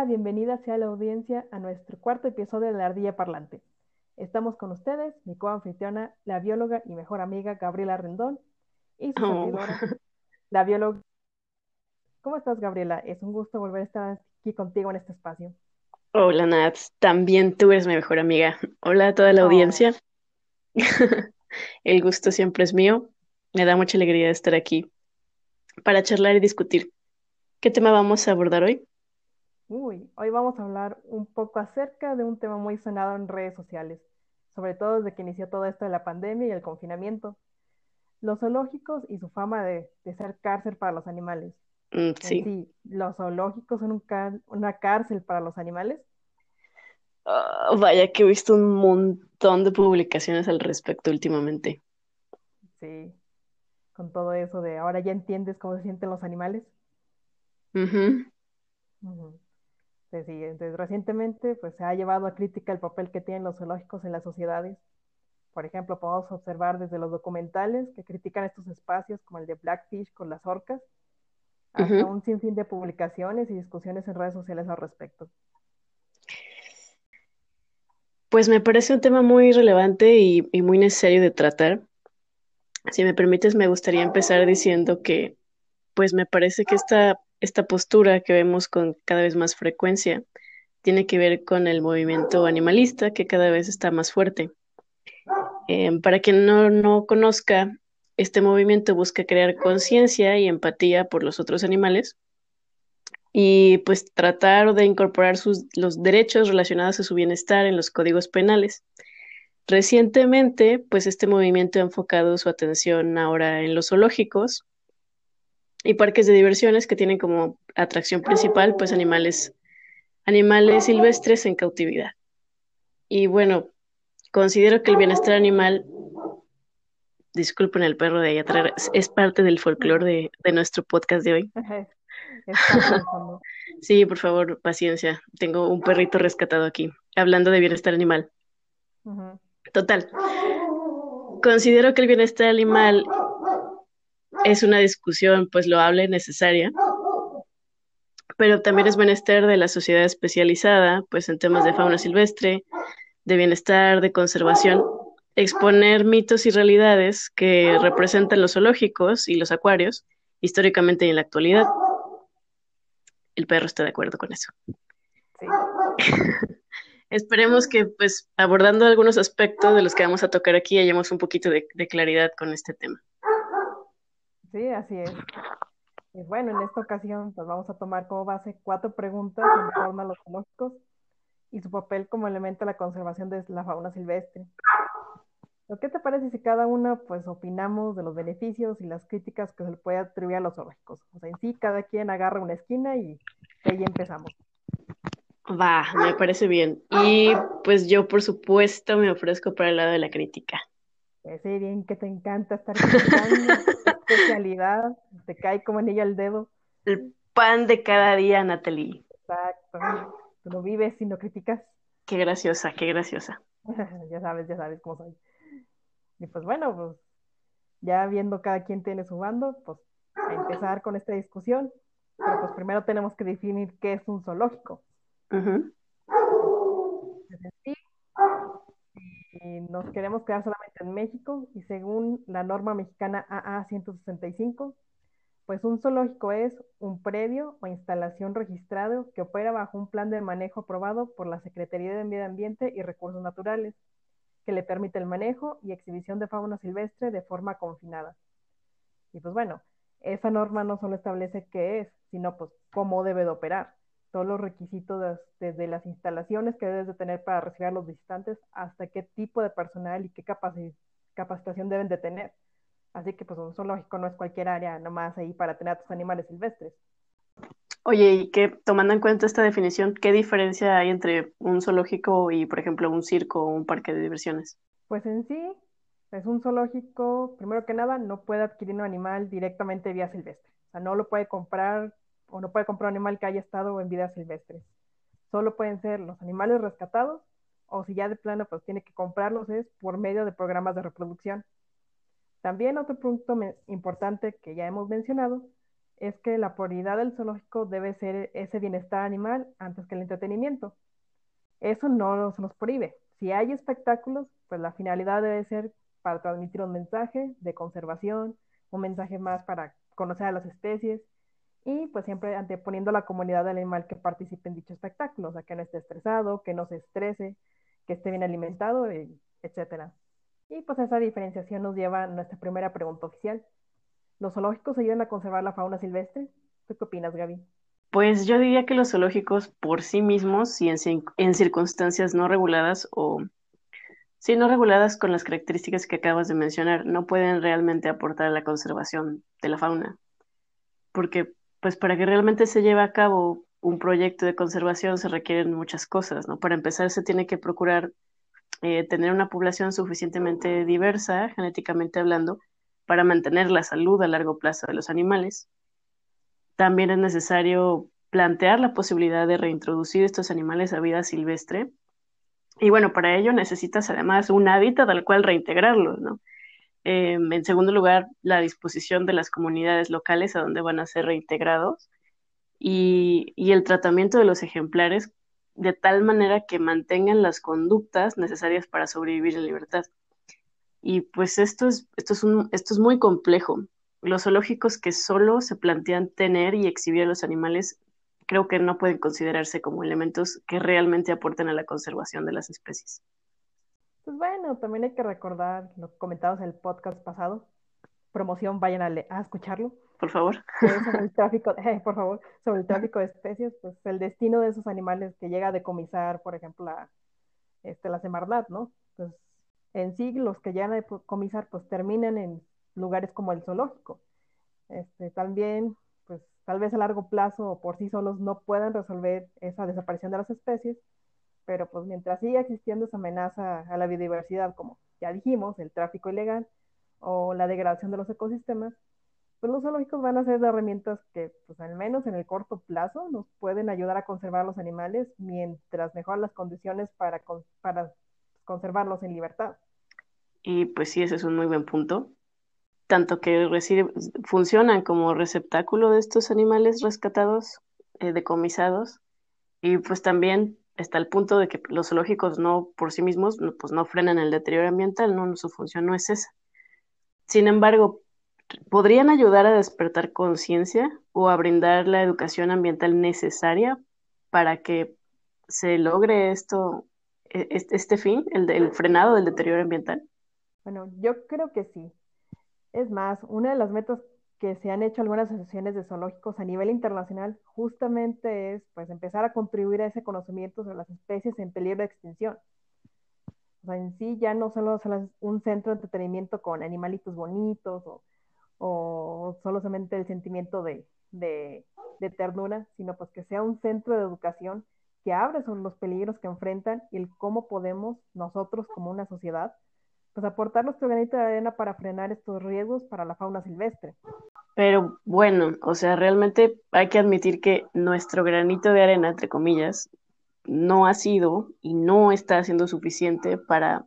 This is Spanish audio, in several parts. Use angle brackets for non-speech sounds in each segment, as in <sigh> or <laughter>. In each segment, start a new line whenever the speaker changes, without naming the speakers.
Hola, bienvenida sea la audiencia a nuestro cuarto episodio de La Ardilla Parlante. Estamos con ustedes, mi coanfitriona, la bióloga y mejor amiga Gabriela Rendón y su
Oh.
la bióloga. ¿Cómo estás, Gabriela? Es un gusto volver a estar aquí contigo en este espacio.
Hola Nats, también tú eres mi mejor amiga. Hola a toda la
Oh.
audiencia. <laughs> El gusto siempre es mío. Me da mucha alegría estar aquí para charlar y discutir. ¿Qué tema vamos a abordar hoy?
Uy, hoy vamos a hablar un poco acerca de un tema muy sonado en redes sociales, sobre todo desde que inició todo esto de la pandemia y el confinamiento. Los zoológicos y su fama de, de ser cárcel para los animales.
Mm, sí.
sí, ¿los zoológicos son un una cárcel para los animales?
Ah, vaya que he visto un montón de publicaciones al respecto últimamente.
Sí, con todo eso de ahora ya entiendes cómo se sienten los animales.
Ujú.
Sí, entonces recientemente pues se ha llevado a crítica el papel que tienen los zoológicos en las sociedades. Por ejemplo, podemos observar desde los documentales que critican estos espacios como el de Blackfish con las orcas, hasta un sinfín de publicaciones y discusiones en redes sociales al respecto.
Pues me parece un tema muy relevante y, y muy necesario de tratar. Si me permites, me gustaría empezar diciendo que, pues me parece que esta, esta postura que vemos con cada vez más frecuencia tiene que ver con el movimiento animalista que cada vez está más fuerte. Eh, para quien no, no conozca, este movimiento busca crear conciencia y empatía por los otros animales y pues tratar de incorporar sus, los derechos relacionados a su bienestar en los códigos penales. Recientemente, pues este movimiento ha enfocado su atención ahora en los zoológicos y parques de diversiones que tienen como atracción principal pues animales, animales silvestres en cautividad. Y bueno, considero que el bienestar animal, disculpen el perro de ahí atrás, es parte del folclore de, de nuestro podcast de hoy. <laughs> <laughs> Sí, por favor, paciencia. Tengo un perrito rescatado aquí, hablando de bienestar animal. Total. Considero que el bienestar animal es una discusión pues loable, necesaria, pero también es menester de la sociedad especializada pues en temas de fauna silvestre, de bienestar, de conservación, exponer mitos y realidades que representan los zoológicos y los acuarios históricamente y en la actualidad. El perro está de acuerdo con eso.
Sí. <laughs>
Esperemos que, pues, abordando algunos aspectos de los que vamos a tocar aquí, hayamos un poquito de, de claridad con este tema.
Sí, así es. Y bueno, en esta ocasión pues vamos a tomar como base cuatro preguntas en torno a los zoológicos y su papel como elemento de la conservación de la fauna silvestre. ¿Lo qué te parece si cada una pues opinamos de los beneficios y las críticas que se le puede atribuir a los zoológicos? O sea, en sí cada quien agarra una esquina y ahí empezamos.
Va, me parece bien. Y pues yo, por supuesto, me ofrezco para el lado de la crítica.
Pues sí, bien que te encanta estar criticando <laughs> especialidad, te cae como anillo al dedo.
El pan de cada día, Natalie.
Exacto. Tú no vives si no criticas.
Qué graciosa, qué graciosa. <laughs>
ya sabes, ya sabes cómo soy. Y pues bueno, pues ya viendo cada quien tiene su bando, pues a empezar con esta discusión. Pero pues primero tenemos que definir qué es un zoológico. En sí, y nos queremos quedar solamente en México y según la norma mexicana AA 165, pues un zoológico es un predio o instalación registrado que opera bajo un plan de manejo aprobado por la Secretaría de Medio Ambiente y Recursos Naturales, que le permite el manejo y exhibición de fauna silvestre de forma confinada. Y pues bueno, esa norma no solo establece qué es, sino pues cómo debe de operar, todos los requisitos des- desde las instalaciones que debes de tener para recibir a los visitantes hasta qué tipo de personal y qué capaci- capacitación deben de tener. Así que pues un zoológico no es cualquier área nomás ahí para tener a tus animales silvestres.
Oye, y que tomando en cuenta esta definición, ¿qué diferencia hay entre un zoológico y, por ejemplo, un circo o un parque de diversiones?
Pues en sí, es un zoológico, primero que nada, no puede adquirir un animal directamente vía silvestre. O sea, no lo puede comprar o no puede comprar un animal que haya estado en vida silvestre. Solo pueden ser los animales rescatados o si ya de plano pues tiene que comprarlos es por medio de programas de reproducción. También otro punto importante que ya hemos mencionado es que la prioridad del zoológico debe ser ese bienestar animal antes que el entretenimiento. Eso no se nos prohíbe. Si hay espectáculos, pues la finalidad debe ser para transmitir un mensaje de conservación, un mensaje más para conocer a las especies y pues siempre anteponiendo a la comunidad del animal que participe en dicho espectáculo, o sea, que no esté estresado, que no se estrese, que esté bien alimentado, etc. Y pues esa diferenciación nos lleva a nuestra primera pregunta oficial. ¿Los zoológicos ayudan a conservar la fauna silvestre? ¿Tú qué opinas, Gaby?
Pues yo diría que los zoológicos por sí mismos y en, en circunstancias no reguladas o sí no reguladas con las características que acabas de mencionar, no pueden realmente aportar a la conservación de la fauna. Porque pues para que realmente se lleve a cabo un proyecto de conservación se requieren muchas cosas, ¿no? Para empezar se tiene que procurar eh, tener una población suficientemente diversa, genéticamente hablando, para mantener la salud a largo plazo de los animales. También es necesario plantear la posibilidad de reintroducir estos animales a vida silvestre. Y bueno, para ello necesitas además un hábitat al cual reintegrarlos, ¿no? Em, en segundo lugar, la disposición de las comunidades locales a donde van a ser reintegrados y, el tratamiento de los ejemplares de tal manera que mantengan las conductas necesarias para sobrevivir en libertad. Y pues esto es, esto es muy complejo. Los zoológicos que solo se plantean tener y exhibir a los animales creo que no pueden considerarse como elementos que realmente aporten a la conservación de las especies.
Pues bueno, también hay que recordar lo comentado en el podcast pasado. Promoción, vayan a, escucharlo.
Por favor.
sobre el tráfico, <laughs> eh, por favor, sobre el tráfico de especies, pues el destino de esos animales que llega a decomisar, por ejemplo, la, este, la Semarnat, ¿no? Pues en sí los que llegan a comisar pues terminan en lugares como el zoológico. Este, también, pues tal vez a largo plazo o por sí solos no puedan resolver esa desaparición de las especies, pero pues mientras siga existiendo esa amenaza a la biodiversidad, como ya dijimos, el tráfico ilegal o la degradación de los ecosistemas, pues los zoológicos van a ser herramientas que, pues al menos en el corto plazo, nos pueden ayudar a conservar los animales mientras mejoran las condiciones para, conservarlos en libertad.
Y pues sí, ese es un muy buen punto. Tanto que funcionan como receptáculo de estos animales rescatados, eh, decomisados, y pues también está el punto de que los zoológicos no por sí mismos pues no frenan el deterioro ambiental, no, su función no es esa. Sin embargo, podrían ayudar a despertar conciencia o a brindar la educación ambiental necesaria para que se logre esto e-, este, fin, el, frenado del deterioro ambiental?
Bueno, yo creo que sí. Es más, una de las metas que se han hecho algunas asociaciones de zoológicos a nivel internacional justamente es pues empezar a contribuir a ese conocimiento sobre las especies en peligro de extinción. O sea, en sí ya no solo es un centro de entretenimiento con animalitos bonitos o, o solamente el sentimiento de, de, ternura, sino pues que sea un centro de educación que abre sobre los peligros que enfrentan y el cómo podemos nosotros como una sociedad pues aportar nuestro granito de arena para frenar estos riesgos para la fauna silvestre.
Pero bueno, o sea, realmente hay que admitir que nuestro granito de arena, entre comillas, no ha sido y no está siendo suficiente para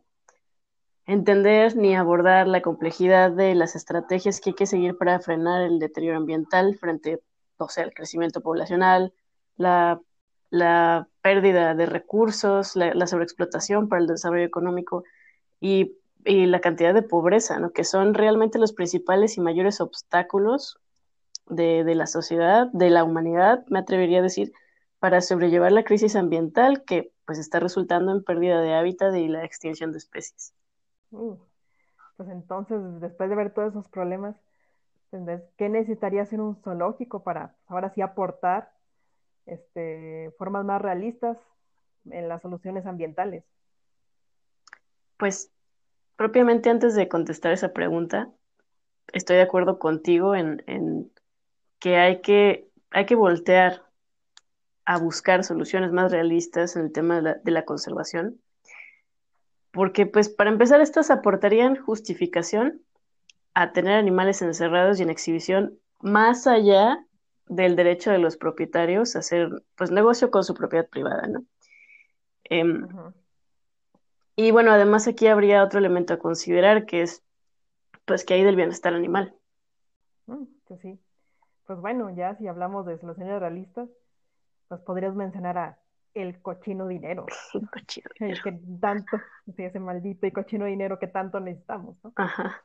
entender ni abordar la complejidad de las estrategias que hay que seguir para frenar el deterioro ambiental frente, o sea, al crecimiento poblacional, la la pérdida de recursos, la, sobreexplotación para el desarrollo económico y, la cantidad de pobreza, ¿no? que son realmente los principales y mayores obstáculos de, la sociedad, de la humanidad, me atrevería a decir, para sobrellevar la crisis ambiental que pues está resultando en pérdida de hábitat y la extinción de especies.
Uh, pues entonces, después de ver todos esos problemas, ¿qué necesitaría hacer un zoológico para ahora sí aportar este, formas más realistas en las soluciones ambientales?
Pues propiamente antes de contestar esa pregunta, estoy de acuerdo contigo en, que, hay que hay que voltear a buscar soluciones más realistas en el tema de la, de la conservación, porque pues para empezar estas aportarían justificación a tener animales encerrados y en exhibición más allá del derecho de los propietarios a hacer pues negocio con su propiedad privada, ¿no? Em, y bueno, además aquí habría otro elemento a considerar que es pues que hay del bienestar animal.
Mm, pues sí. Pues bueno, ya si hablamos de soluciones realistas, pues podrías mencionar a el cochino dinero. <laughs>
El cochino
El que tanto, ese maldito y cochino dinero que tanto necesitamos, ¿no?
Ajá.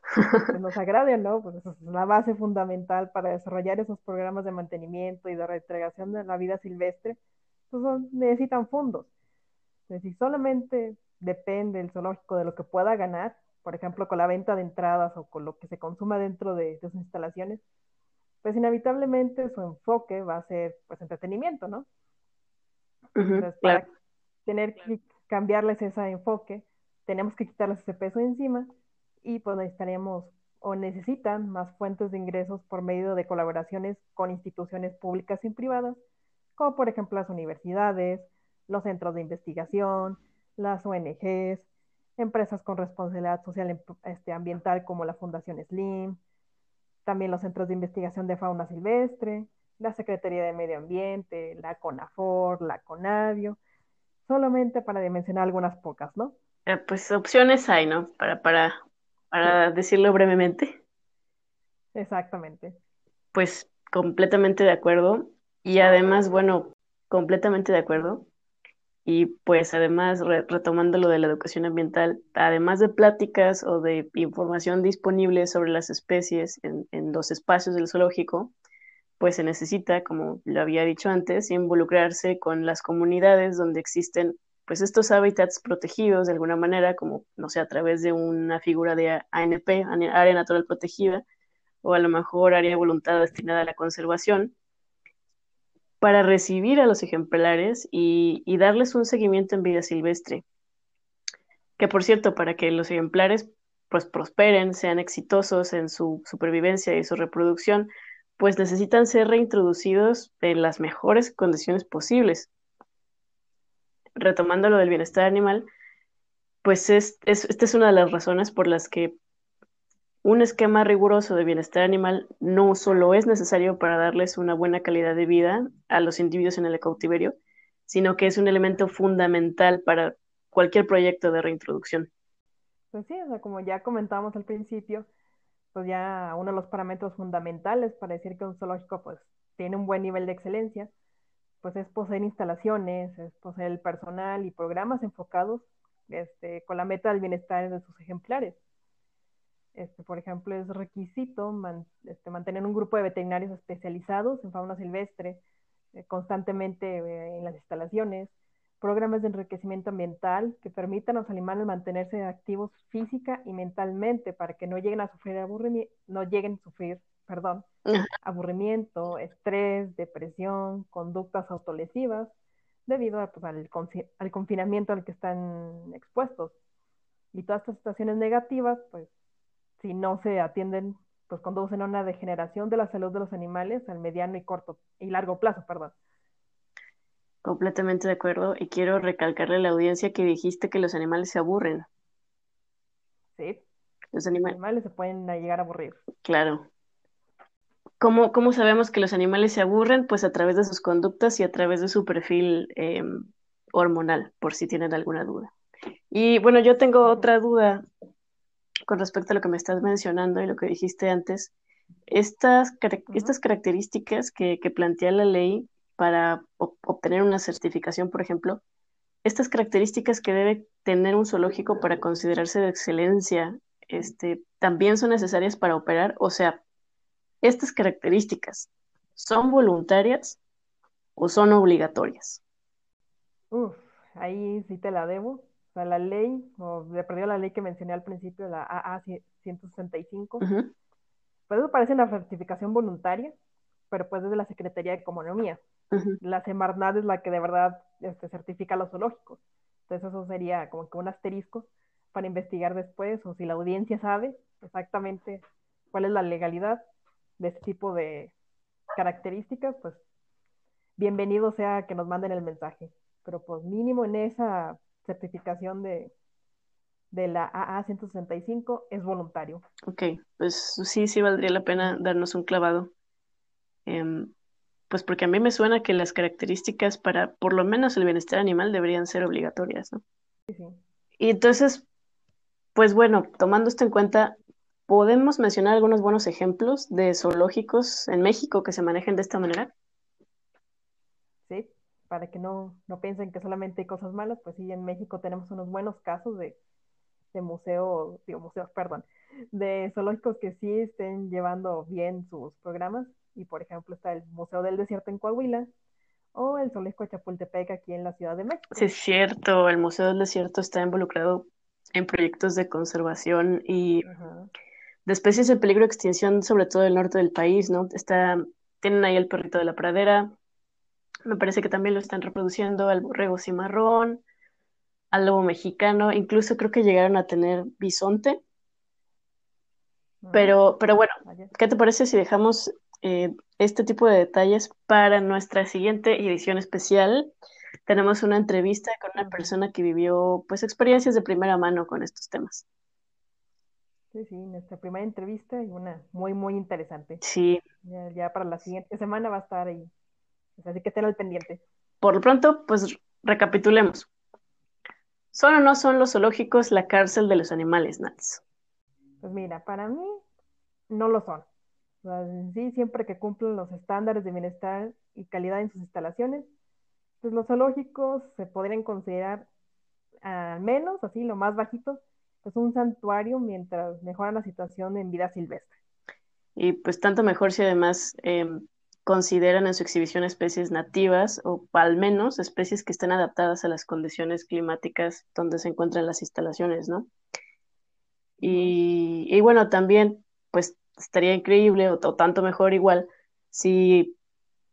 Que nos agrade o no, pues es la base fundamental para desarrollar esos programas de mantenimiento y de reintegración de la vida silvestre, pues son- necesitan fondos. Entonces, si solamente depende el zoológico de lo que pueda ganar, por ejemplo, con la venta de entradas o con lo que se consuma dentro de, de sus instalaciones, pues inevitablemente su enfoque va a ser pues entretenimiento, ¿no? Entonces,
claro.
para tener que cambiarles ese enfoque, tenemos que quitarles ese peso encima y pues necesitaremos o necesitan más fuentes de ingresos por medio de colaboraciones con instituciones públicas y privadas, como por ejemplo las universidades, los centros de investigación, las ONGs, empresas con responsabilidad social em- este, ambiental como la Fundación SLIM, también los centros de investigación de fauna silvestre, la Secretaría de Medio Ambiente, la CONAFOR, la CONAVIO, solamente para mencionar algunas pocas, ¿no?
Eh, pues opciones hay, ¿no? Para, para, para decirlo brevemente.
Exactamente.
Pues completamente de acuerdo. Y además, bueno, completamente de acuerdo. Y pues además, re- retomando lo de la educación ambiental, además de pláticas o de información disponible sobre las especies en, en los espacios del zoológico, pues se necesita, como lo había dicho antes, involucrarse con las comunidades donde existen pues estos hábitats protegidos de alguna manera, como, no sé, a través de una figura de ANP, Área Natural Protegida, o a lo mejor área voluntad destinada a la conservación, para recibir a los ejemplares y, darles un seguimiento en vida silvestre. Que por cierto, para que los ejemplares pues prosperen, sean exitosos en su supervivencia y su reproducción, pues necesitan ser reintroducidos en las mejores condiciones posibles. Retomando lo del bienestar animal, pues es, es, esta es una de las razones por las que un esquema riguroso de bienestar animal no solo es necesario para darles una buena calidad de vida a los individuos en el cautiverio, sino que es un elemento fundamental para cualquier proyecto de reintroducción.
Pues sí, o sea, como ya comentamos al principio, pues ya uno de los parámetros fundamentales para decir que un zoológico pues tiene un buen nivel de excelencia, pues es poseer instalaciones, es poseer personal y programas enfocados este, con la meta del bienestar de sus ejemplares. Este, por ejemplo, es requisito man, este, mantener un grupo de veterinarios especializados en fauna silvestre eh, constantemente eh, en las instalaciones, programas de enriquecimiento ambiental que permitan a los animales mantenerse activos física y mentalmente para que no lleguen a sufrir aburrimiento, no lleguen a sufrir, perdón, aburrimiento, estrés, depresión, conductas autolesivas, debido a, pues, al, al, confinamiento al que están expuestos. Y todas estas situaciones negativas, pues, si no se atienden, pues conducen a una degeneración de la salud de los animales al mediano y corto y largo plazo, perdón.
Completamente de acuerdo y quiero recalcarle a la audiencia que dijiste que los animales se aburren.
Sí.
Los, anima
los animales se pueden llegar a aburrir.
Claro. ¿Cómo, ¿Cómo, sabemos que los animales se aburren? Pues a través de sus conductas y a través de su perfil eh, hormonal, por si tienen alguna duda. Y bueno, yo tengo otra duda con respecto a lo que me estás mencionando y lo que dijiste antes. Estas, estas características que, que, plantea la ley para obtener una certificación, por ejemplo, estas características que debe tener un zoológico para considerarse de excelencia, este, también son necesarias para operar. O sea, estas características son voluntarias o son obligatorias.
Uf, ahí sí te la debo. Sea, la ley, o le perdió la ley que mencioné al principio, la AA 165, uh -huh. pues eso parece una certificación voluntaria, pero pues desde la Secretaría de Economía. Uh -huh. La Semarnat es la que de verdad este, certifica los zoológicos. Entonces eso sería como que un asterisco para investigar después, o si la audiencia sabe exactamente cuál es la legalidad de este tipo de características, pues bienvenido sea que nos manden el mensaje. Pero pues mínimo en esa certificación de, de la AA 165 es voluntario.
Ok, pues sí, sí valdría la pena darnos un clavado. Eh, pues porque a mí me suena que las características para por lo menos el bienestar animal deberían ser obligatorias, ¿no?
Sí, sí.
Y entonces, pues bueno, tomando esto en cuenta, ¿podemos mencionar algunos buenos ejemplos de zoológicos en México que se manejen de esta manera?
Para que no, no piensen que solamente hay cosas malas, pues sí, en México tenemos unos buenos casos de, de museos, digo, museos, perdón, de zoológicos que sí estén llevando bien sus programas. Y por ejemplo está el Museo del Desierto en Coahuila o el Zoológico de Chapultepec aquí en la Ciudad de México.
Sí, es cierto, el Museo del Desierto está involucrado en proyectos de conservación y de especies en peligro de extinción, sobre todo el norte del país, ¿no? Está, tienen ahí el perrito de la pradera, me parece que también lo están reproduciendo al borrego cimarrón, al lobo mexicano, incluso creo que llegaron a tener bisonte. Ah, pero, pero bueno, ¿qué te parece si dejamos eh, este tipo de detalles para nuestra siguiente edición especial? Tenemos una entrevista con una persona que vivió pues experiencias de primera mano con estos temas.
Sí, sí, nuestra primera entrevista y una muy, muy interesante.
Sí.
Ya, para la siguiente semana va a estar ahí. Así que ten al pendiente.
Por lo pronto, pues recapitulemos. ¿Son o no son los zoológicos la cárcel de los animales, Nats?
Pues mira, para mí no lo son. sí, siempre que cumplen los estándares de bienestar y calidad en sus instalaciones, pues los zoológicos se podrían considerar al menos, así, lo más bajito, pues un santuario mientras mejoran la situación en vida silvestre.
Y pues tanto mejor si además eh, consideran en su exhibición especies nativas o al menos especies que estén adaptadas a las condiciones climáticas donde se encuentran las instalaciones, ¿no? Y, y bueno, también pues estaría increíble o, tanto mejor igual si,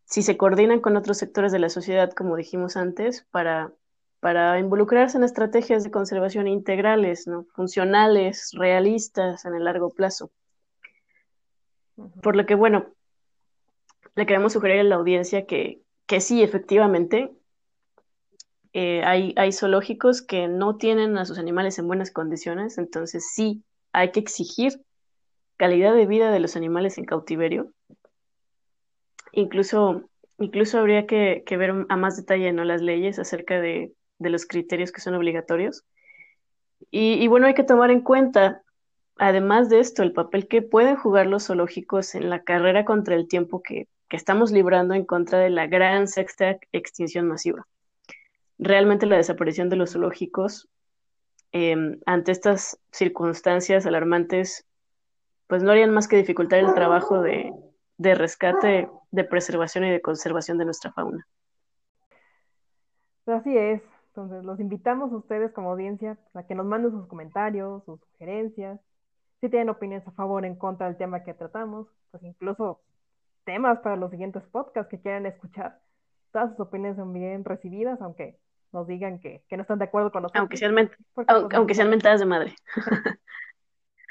si se coordinan con otros sectores de la sociedad, como dijimos antes, para para involucrarse en estrategias de conservación integrales, ¿no? funcionales, realistas en el largo plazo. Por lo que, bueno, le queremos sugerir a la audiencia que, que sí, efectivamente, eh, hay, hay zoológicos que no tienen a sus animales en buenas condiciones, entonces sí, hay que exigir calidad de vida de los animales en cautiverio. Incluso, incluso habría que, que ver a más detalle ¿no? las leyes acerca de de los criterios que son obligatorios. Y, bueno, hay que tomar en cuenta, además de esto, el papel que pueden jugar los zoológicos en la carrera contra el tiempo que, estamos librando en contra de la gran sexta extinción masiva. Realmente la desaparición de los zoológicos em, ante estas circunstancias alarmantes, pues no harían más que dificultar el trabajo de, de rescate, de preservación y de conservación de nuestra fauna.
Así es, entonces, los invitamos a ustedes como audiencia a que nos manden sus comentarios, sus sugerencias, si tienen opiniones a favor o en contra del tema que tratamos, pues incluso temas para los siguientes podcasts que quieran escuchar. Todas sus opiniones son bien recibidas, aunque nos digan que, no están de acuerdo con nosotros.
Aunque sean, pues, aunque, sean mentadas de madre. <laughs>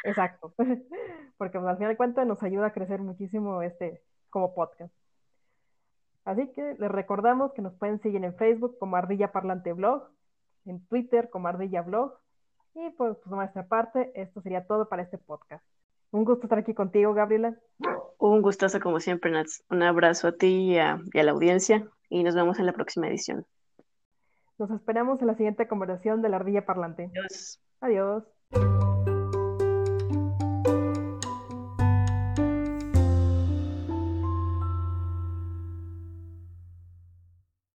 Exacto, <laughs> porque pues, al final de cuentas nos ayuda a crecer muchísimo este como podcast. Así que les recordamos que nos pueden seguir en Facebook como Ardilla Parlante Blog, en Twitter como Ardilla Blog. Y pues, por nuestra parte, esto sería todo para este podcast. Un gusto estar aquí contigo, Gabriela.
Un gustazo como siempre, Nats. Un abrazo a ti y a, y a la audiencia y nos vemos en la próxima edición.
Nos esperamos en la siguiente conversación de la Ardilla Parlante.
Adiós.
Adiós.